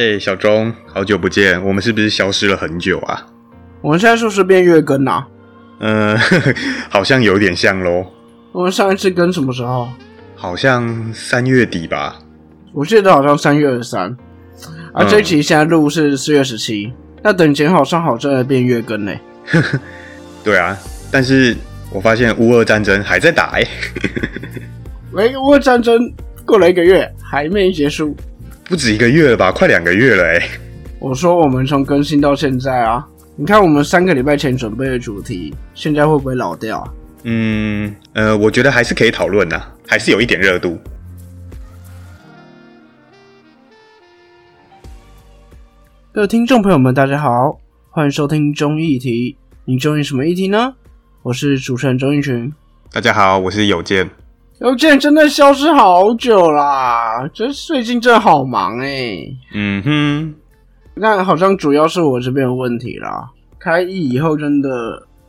哎，小钟，好久不见，我们是不是消失了很久啊？我们现在是不是变月更啊？嗯，好像有点像喽。我们上一次更什么时候？好像三月底吧。我记得好像三月二十三。啊，这一期现在录是四月十七。那等剪好上好再变月更嘞。对啊，但是我发现乌俄战争还在打哎。喂，乌俄战争过了一个月还没结束。不止一个月了吧？快两个月了哎。我说我们从更新到现在啊，你看我们三个礼拜前准备的主题，现在会不会老掉？嗯呃，我觉得还是可以讨论的，还是有一点热度。各位听众朋友们，大家好，欢迎收听中议题。你中意什么议题呢？我是主持人钟义群。大家好，我是有健。邮件真的消失好久啦，这最近真的好忙哎。嗯哼，那好像主要是我这边的问题啦。开议以后真的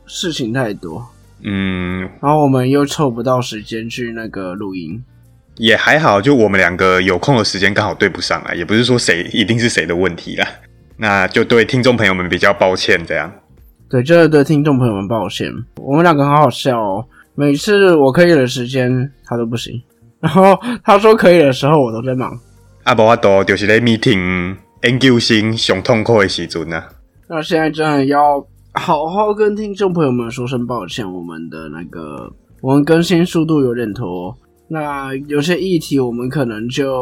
事情太多，嗯，然后我们又凑不到时间去那个录音。也还好，就我们两个有空的时间刚好对不上啊，也不是说谁一定是谁的问题啦。那就对听众朋友们比较抱歉，这样。对，真的对听众朋友们抱歉。我们两个很好笑哦。每次我可以的时间，他都不行。然后他说可以的时候，我都在忙。啊，无法度就是在 meeting 研究生上痛苦的时阵呢。那现在真的要好好跟听众朋友们说声抱歉，我们的那个我们更新速度有点拖。那有些议题我们可能就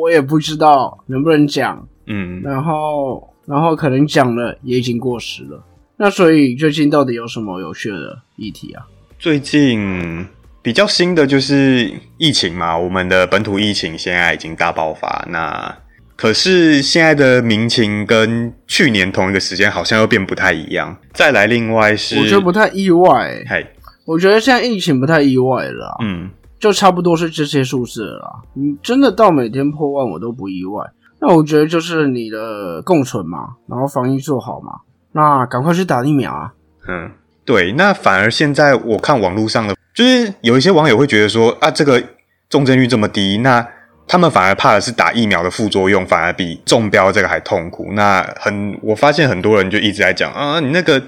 我也不知道能不能讲，嗯，然后然后可能讲了也已经过时了。那所以最近到底有什么有趣的议题啊？最近比较新的就是疫情嘛，我们的本土疫情现在已经大爆发。那可是现在的民情跟去年同一个时间好像又变不太一样。再来，另外是我觉得不太意外。嘿，我觉得现在疫情不太意外了。嗯，就差不多是这些数字了。你真的到每天破万，我都不意外。那我觉得就是你的共存嘛，然后防疫做好嘛，那赶快去打疫苗啊。嗯。对，那反而现在我看网络上的，就是有一些网友会觉得说啊，这个重症率这么低，那他们反而怕的是打疫苗的副作用，反而比中标这个还痛苦。那很，我发现很多人就一直在讲啊，你那个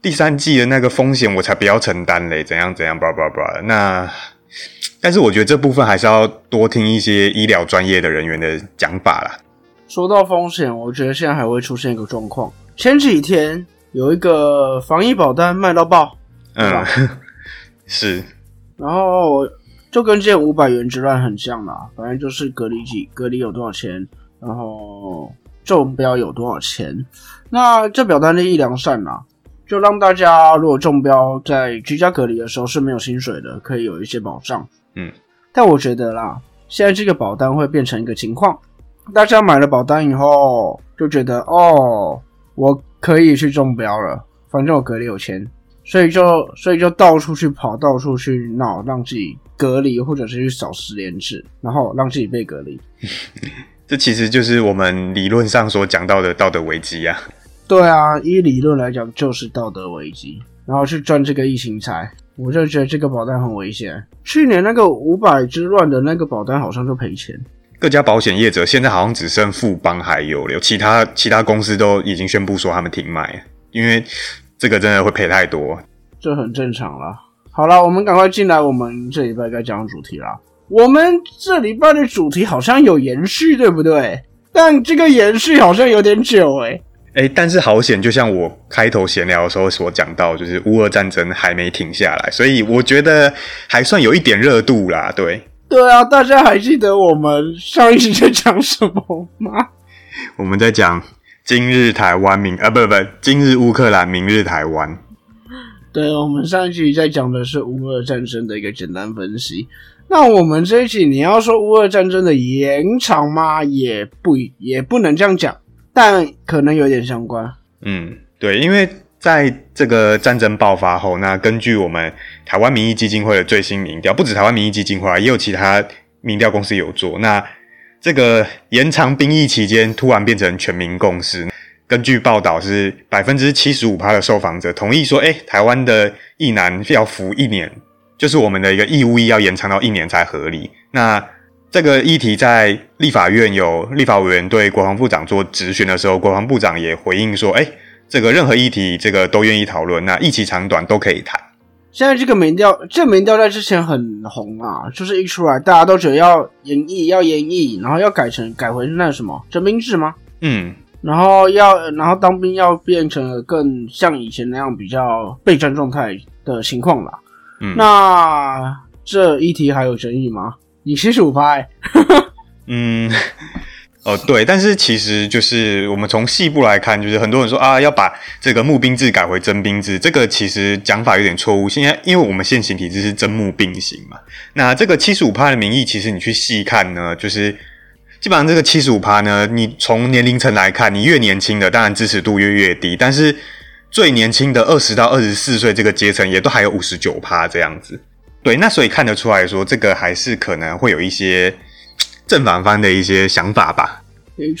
第三季的那个风险，我才不要承担嘞，怎样怎样，叭叭叭。那但是我觉得这部分还是要多听一些医疗专业的人员的讲法啦。说到风险，我觉得现在还会出现一个状况，前几天。有一个防疫保单卖到爆，嗯，是，然后就跟这五百元之乱很像啦，反正就是隔离几隔离有多少钱，然后中标有多少钱。那这表单的一良善啦，就让大家如果中标在居家隔离的时候是没有薪水的，可以有一些保障。嗯，但我觉得啦，现在这个保单会变成一个情况，大家买了保单以后就觉得哦，我。可以去中标了，反正我隔离有钱，所以就所以就到处去跑，到处去闹，让自己隔离，或者是去扫十连制，然后让自己被隔离。这其实就是我们理论上所讲到的道德危机啊。对啊，依理论来讲就是道德危机，然后去赚这个疫情财，我就觉得这个保单很危险。去年那个五百之乱的那个保单好像就赔钱。各家保险业者现在好像只剩富邦还有了，其他其他公司都已经宣布说他们停卖，因为这个真的会赔太多。这很正常啦。好了，我们赶快进来，我们这礼拜该讲的主题啦。我们这礼拜的主题好像有延续，对不对？但这个延续好像有点久哎。哎，但是好险，就像我开头闲聊的时候所讲到，就是乌俄战争还没停下来，所以我觉得还算有一点热度啦。对。对啊，大家还记得我们上一集在讲什么吗？我们在讲今日台湾明啊，不不，今日乌克兰，明日台湾。对，我们上一集在讲的是乌俄战争的一个简单分析。那我们这一集你要说乌俄战争的延长吗？也不也不能这样讲，但可能有点相关。嗯，对，因为。在这个战争爆发后，那根据我们台湾民意基金会的最新民调，不止台湾民意基金会，也有其他民调公司有做。那这个延长兵役期间突然变成全民共识。根据报道，是百分之七十五趴的受访者同意说，哎，台湾的役男要服一年，就是我们的一个义务役要延长到一年才合理。那这个议题在立法院有立法委员对国防部长做质询的时候，国防部长也回应说：“哎，这个任何议题，这个都愿意讨论，那一期长短都可以谈。”现在这个民调，这民调在之前很红啊，就是一出来，大家都觉得要演绎，要演绎，然后要改成改回那什么征兵制吗？嗯，然后要，然后当兵要变成更像以前那样比较备战状态的情况啦。嗯那这一题还有争议吗？你七十五拍，嗯，哦对，但是其实就是我们从细部来看，就是很多人说啊要把这个募兵制改回征兵制，这个其实讲法有点错误。现在因为我们现行体制是征募并行嘛，那这个七十五趴的名义，其实你去细看呢，就是基本上这个七十五趴呢，你从年龄层来看，你越年轻的当然支持度越越低，但是最年轻的二十到二十四岁这个阶层也都还有五十九趴这样子。对，那所以看得出来说，这个还是可能会有一些正反方的一些想法吧。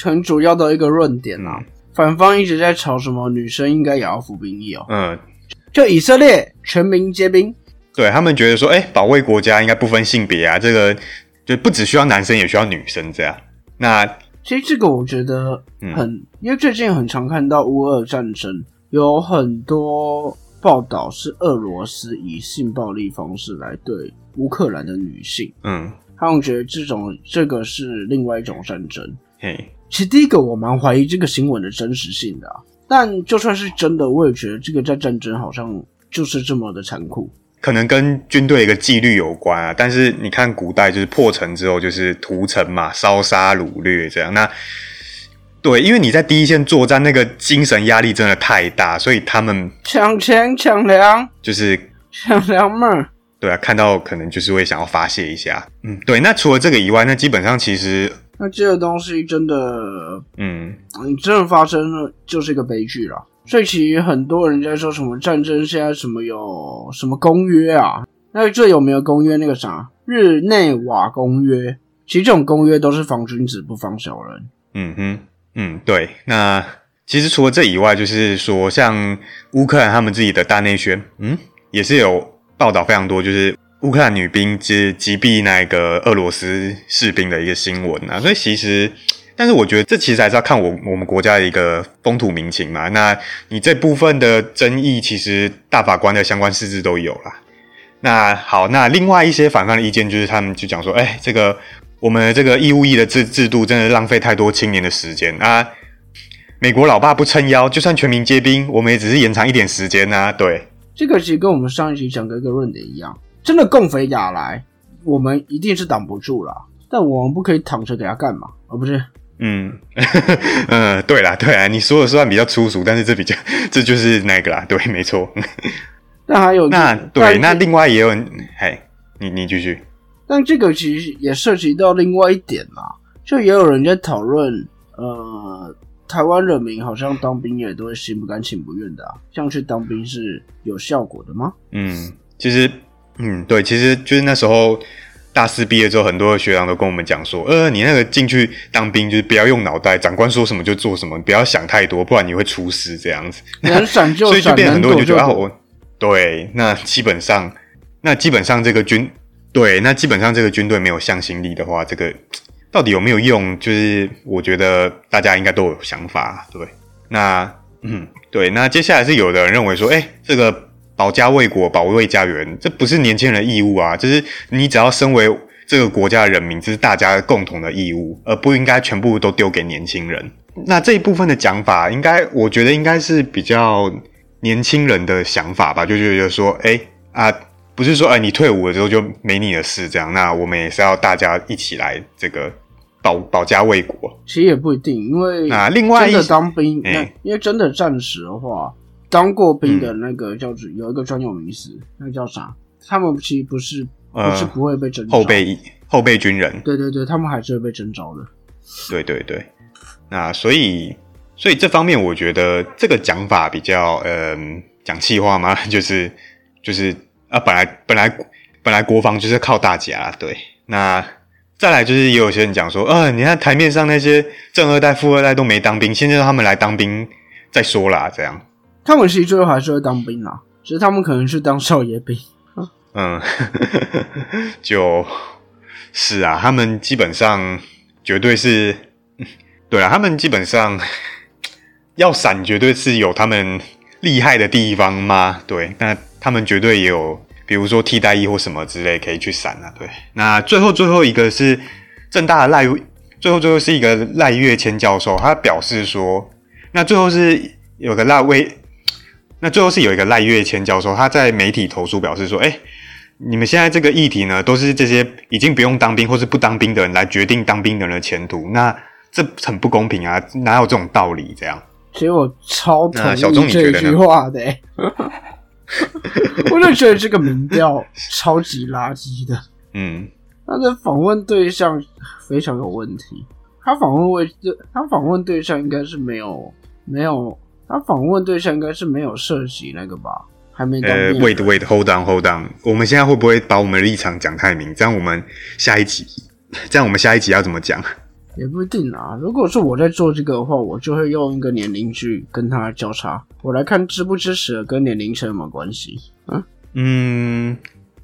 很主要的一个论点啊。反方一直在吵什么女生应该也要服兵役哦，嗯，就以色列全民皆兵，对他们觉得说，哎、保卫国家应该不分性别啊，这个就不只需要男生，也需要女生这样。那其实这个我觉得很，因为最近很常看到乌俄战争，有很多报道是俄罗斯以性暴力方式来对乌克兰的女性，嗯，他们觉得这种这个是另外一种战争。嘿，其实第一个我蛮怀疑这个新闻的真实性的、啊，但就算是真的，我也觉得这个在战争好像就是这么的残酷。可能跟军队一个纪律有关啊。但是你看古代就是破城之后就是屠城嘛，烧杀掳掠这样。那对，因为你在第一线作战，那个精神压力真的太大，所以他们抢钱抢粮就是抢粮嘛，对啊，看到可能就是会想要发泄一下。嗯，对。那除了这个以外，那基本上其实，那这个东西真的，嗯，你真的发生了，就是一个悲剧了。所以其实很多人在说什么战争现在什么有什么公约啊，那最有名的公约那个啥日内瓦公约，其实这种公约都是防君子不防小人。嗯哼，嗯，对。那其实除了这以外，就是说像乌克兰他们自己的大内宣，嗯，也是有报道非常多，就是乌克兰女兵击击毙那个俄罗斯士兵的一个新闻啊。所以其实，但是我觉得这其实还是要看我我们国家的一个风土民情嘛。那你这部分的争议，其实大法官的相关事质都有啦。那好，那另外一些反方的意见就是，他们就讲说，哎，这个我们这个义务役的制制度真的浪费太多青年的时间啊！美国老爸不撑腰，就算全民皆兵，我们也只是延长一点时间呐、对，这个其实跟我们上一期讲的一个论点一样，真的共匪打来，我们一定是挡不住啦，但我们不可以躺着给他干嘛？而、不是嗯，嗯，对啦，对啦，你说的虽然比较粗俗，但是这比较这就是那个啦，对，没错。那还有那对，那另外也有人，嘿，你你继续，但这个其实也涉及到另外一点啦，就也有人在讨论，呃，台湾人民好像当兵也都是心不甘情不愿的啊，这样去当兵是有效果的吗？嗯，其实，嗯，对，其实就是那时候大四毕业之后，很多的学长都跟我们讲说，呃，你那个进去当兵就是不要用脑袋，长官说什么就做什么，不要想太多，不然你会出事这样子。能闪就所以就闪，变很多人就觉得啊，我对，那基本上，那基本上这个军对，那基本上这个军队没有向心力的话，这个到底有没有用？就是我觉得大家应该都有想法，对。那嗯，对，那接下来是有的人认为说，哎、这个保家卫国、保卫家园，这不是年轻人的义务啊，就是你只要身为这个国家的人民，这是大家共同的义务，而不应该全部都丢给年轻人。那这一部分的讲法，应该我觉得应该是比较年轻人的想法吧，就觉得说，哎、啊，不是说，哎、你退伍了之后就没你的事这样，那我们也是要大家一起来这个保保家卫国。其实也不一定，因为啊另外一真的当兵，因为真的战时的话，当过兵的那个叫做有一个专有名词，那个叫啥？他们其实不是呃不是不会被征召。后备后备军人，对对对，他们还是会被征召的。对对对，那所以所以这方面我觉得这个讲法比较嗯讲气话嘛，就是就是啊本来本来本来国防就是靠大家，对，那再来就是也有些人讲说，呃，你看台面上那些正二代、富二代都没当兵，现在让他们来当兵再说啦，这样，他们其实最后还是会当兵啦，只是他们可能是当少爷兵。嗯，就是啊，他们基本上绝对是，对啊，他们基本上 要闪，绝对是有他们厉害的地方吗？对，那他们绝对也有，比如说替代役或什么之类可以去闪啊。对，那最后最后一个是正大的赖，最后最后是一个赖月谦教授，他表示说，那最后是有个赖威，那最后是有一个赖月谦教授，他在媒体投诉表示说，哎。你们现在这个议题呢，都是这些已经不用当兵或是不当兵的人来决定当兵的人的前途，那这很不公平啊！哪有这种道理？这样，其实我超同意这句话的，我就觉得这个民调超级垃圾的。嗯，他的访问对象非常有问题，他访问位，他访问对象应该是没有没有，他访问对象应该是没有涉及那个吧。还没呃，wait wait，hold on，hold on，我们现在会不会把我们的立场讲太明？这样我们下一集，这样我们下一集要怎么讲？也不一定啊。如果是我在做这个的话，我就会用一个年龄去跟他交叉，我来看支不支持跟年龄层有没有关系。嗯嗯，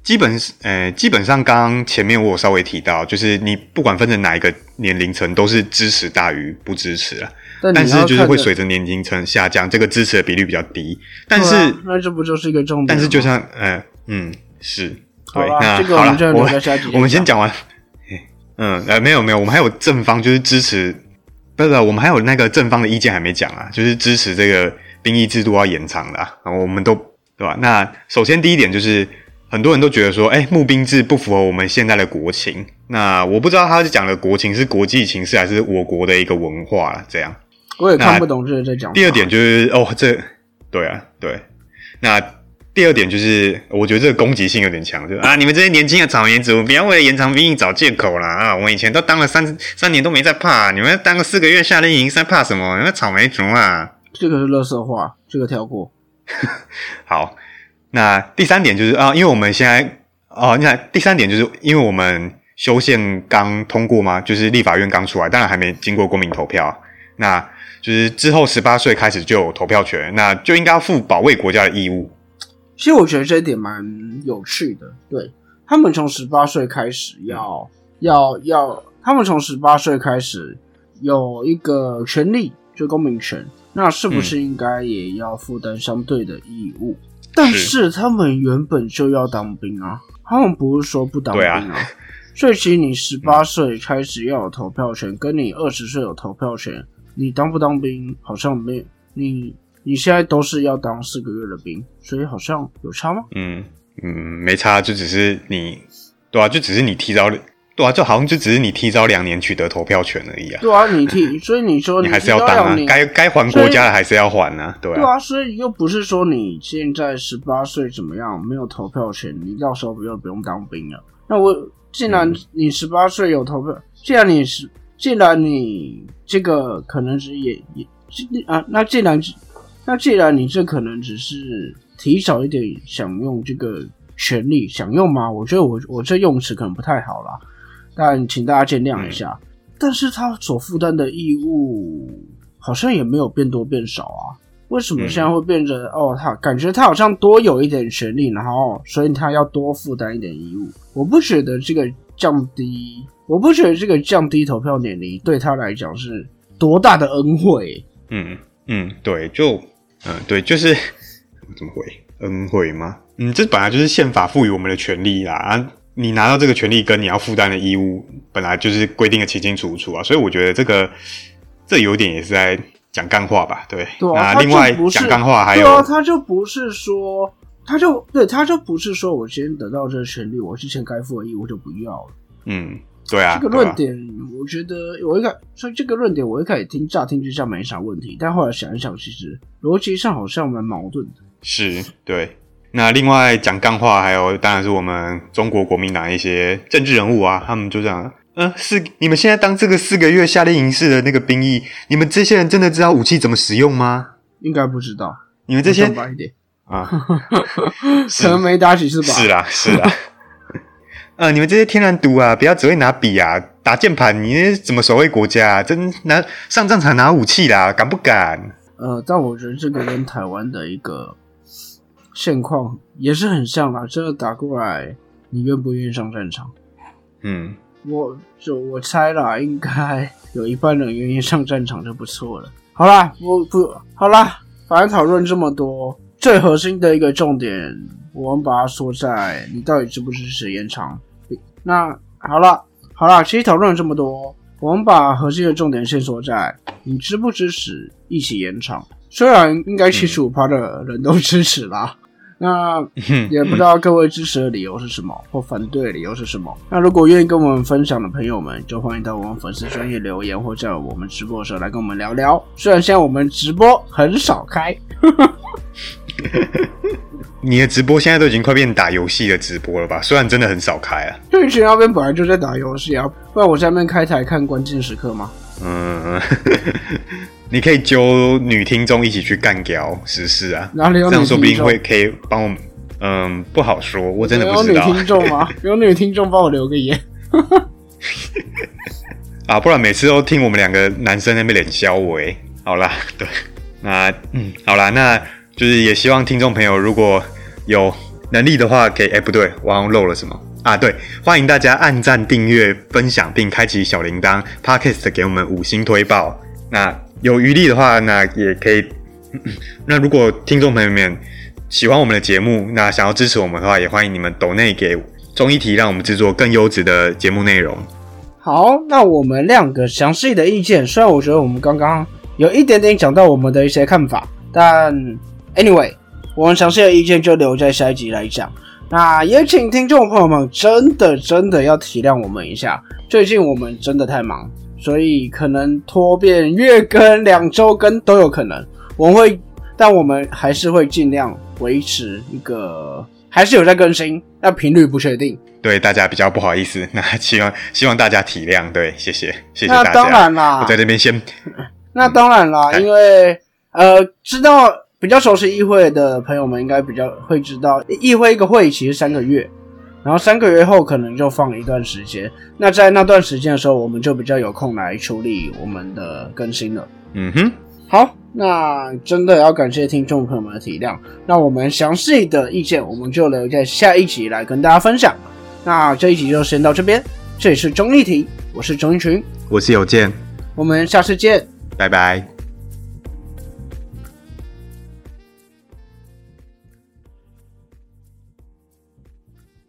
基本呃，基本上刚刚前面我有稍微提到，就是你不管分成哪一个年龄层，都是支持大于不支持啊。但是就是会随着年龄层下降，这个支持的比率比较低。但是那这不就是一个重点？但是就像呃嗯是，对，那好了，我们我们先讲完。嗯呃没有没有，我们还有正方就是支持，不是我们还有那个正方的意见还没讲啊，就是支持这个兵役制度要延长的啊，我们都对吧？那首先第一点就是很多人都觉得说，哎，募兵制不符合我们现在的国情。那我不知道他是讲的国情是国际情势还是我国的一个文化了，这样。我也看不懂这是在讲。第二点就是哦，这对啊，对。那第二点就是，我觉得这个攻击性有点强，就啊，你们这些年轻的草原族，不要为了延长兵役找借口啦啊！我以前都当了三三年都没在怕，你们当个四个月夏令营在怕什么？你们草莓族啊！这个是乐色话，这个跳过。好，那第三点就是啊，因为我们现在哦，你看第三点就是因为我们修宪刚通过嘛？就是立法院刚出来，当然还没经过公民投票，那。就是之后十八岁开始就有投票权，那就应该要负保卫国家的义务。其实我觉得这一点蛮有趣的。对他们从十八岁开始要要要，他们从十八岁开始有一个权利，就公民权，那是不是应该也要负担相对的义务？但是他们原本就要当兵啊，他们不是说不当兵啊。所以其实你十八岁开始要有投票权，跟你二十岁有投票权。你当不当兵好像没你，你现在都是要当四个月的兵，所以好像有差吗？嗯嗯，没差，就只是你，对啊，就只是你提早，对啊，就好像就只是你提早两年取得投票权而已啊。对啊，你提，所以你说你还是要当啊，该该还国家的还是要还啊，对啊。对啊，所以又不是说你现在十八岁怎么样没有投票权，你到时候不用不用当兵了。那我既然你十八岁有投票，既然你是。既然你这个可能是也也啊，那既然那既然你这可能只是提早一点享用这个权利，享用吗？我觉得我我这用词可能不太好啦，但请大家见谅一下。但是他所负担的义务好像也没有变多变少啊，为什么现在会变成哦？他感觉他好像多有一点权利，然后所以他要多负担一点义务。我不觉得这个降低。我不觉得这个降低投票年龄对他来讲是多大的恩惠。嗯嗯，对，就嗯对，就是怎么回恩惠吗？嗯，这本来就是宪法赋予我们的权利啦。啊，你拿到这个权利跟你要负担的义务，本来就是规定的清清楚楚啊。所以我觉得这个这有点也是在讲干话吧？对。对啊。另外讲干话还有，对啊，他就不是说，他就对他就不是说我先得到这个权利，我之前该负的义务就不要了。嗯。对啊，这个论点，我觉得我一开，所以这个论点我一开始听乍听之下没啥问题，但后来想一想，其实逻辑上好像蛮矛盾的。是，对。那另外讲干话，还有当然是我们中国国民党一些政治人物啊，他们就这样，嗯，是你们现在当这个四个月夏令营式的那个兵役，你们这些人真的知道武器怎么使用吗？应该不知道。你们这些啊，可能没打几次吧。是啊，是啦。呃，你们这些天然毒啊，不要只会拿笔啊，打键盘，你怎么守卫国家？啊真拿上战场拿武器啦，敢不敢？呃，但我觉得这个跟台湾的一个现况也是很像啦。真的打过来，你愿不愿意上战场？嗯我就我猜啦，应该有一半人愿意上战场就不错了。好啦，我不，好啦，反正讨论这么多，最核心的一个重点，我们把它说在你到底支不支持延长。那好了，好了，其实讨论了这么多，我们把核心的重点线索在你支不支持一起延长。虽然应该七十五趴的人都支持啦。那 也不知道各位支持的理由是什么，或反对的理由是什么。那如果愿意跟我们分享的朋友们，就欢迎到我们粉丝专业留言，或在我们直播的时候来跟我们聊聊。虽然现在我们直播很少开，你的直播现在都已经快变打游戏的直播了吧？虽然真的很少开啊。对，群那边本来就在打游戏啊，不然我在那边开台看关键时刻吗？嗯。你可以揪女听众一起去干掉时事啊，哪里有这样说不定会可以帮我，嗯，不好说，我真的不知道。有女听众吗？有女听众帮我留个言。啊，不然每次都听我们两个男生那边脸消我哎。好啦，对，那嗯，好啦，那就是也希望听众朋友如果有能力的话，可以哎，不对，我好像漏了什么啊？对，欢迎大家按赞、订阅、分享并开启小铃铛，Podcast 给我们五星推报。那有余力的话，那也可以。那如果听众朋友们喜欢我们的节目，那想要支持我们的话，也欢迎你们抖内给综艺题，让我们制作更优质的节目内容。好，那我们两个详细的意见，虽然我觉得我们刚刚有一点点讲到我们的一些看法，但 anyway，我们详细的意见就留在下一集来讲。那也请听众朋友们真的真的要体谅我们一下，最近我们真的太忙。所以可能拖变月更、两周更都有可能，我们会，但我们还是会尽量维持一个，还是有在更新，但频率不确定。对大家比较不好意思，那希望希望大家体谅，对，谢。谢谢。谢大家。那当然啦，我在这边先。那当然啦，因为呃，知道比较熟悉议会的朋友们应该比较会知道，议会一个会议其实三个月。然后三个月后可能就放一段时间，那在那段时间的时候，我们就比较有空来处理我们的更新了。嗯哼，好，那真的要感谢听众朋友们的体谅。那我们详细的意见，我们就留在下一集来跟大家分享。那这一集就先到这边，这里是中立题，我是钟一群，我是有健，我们下次见，拜拜。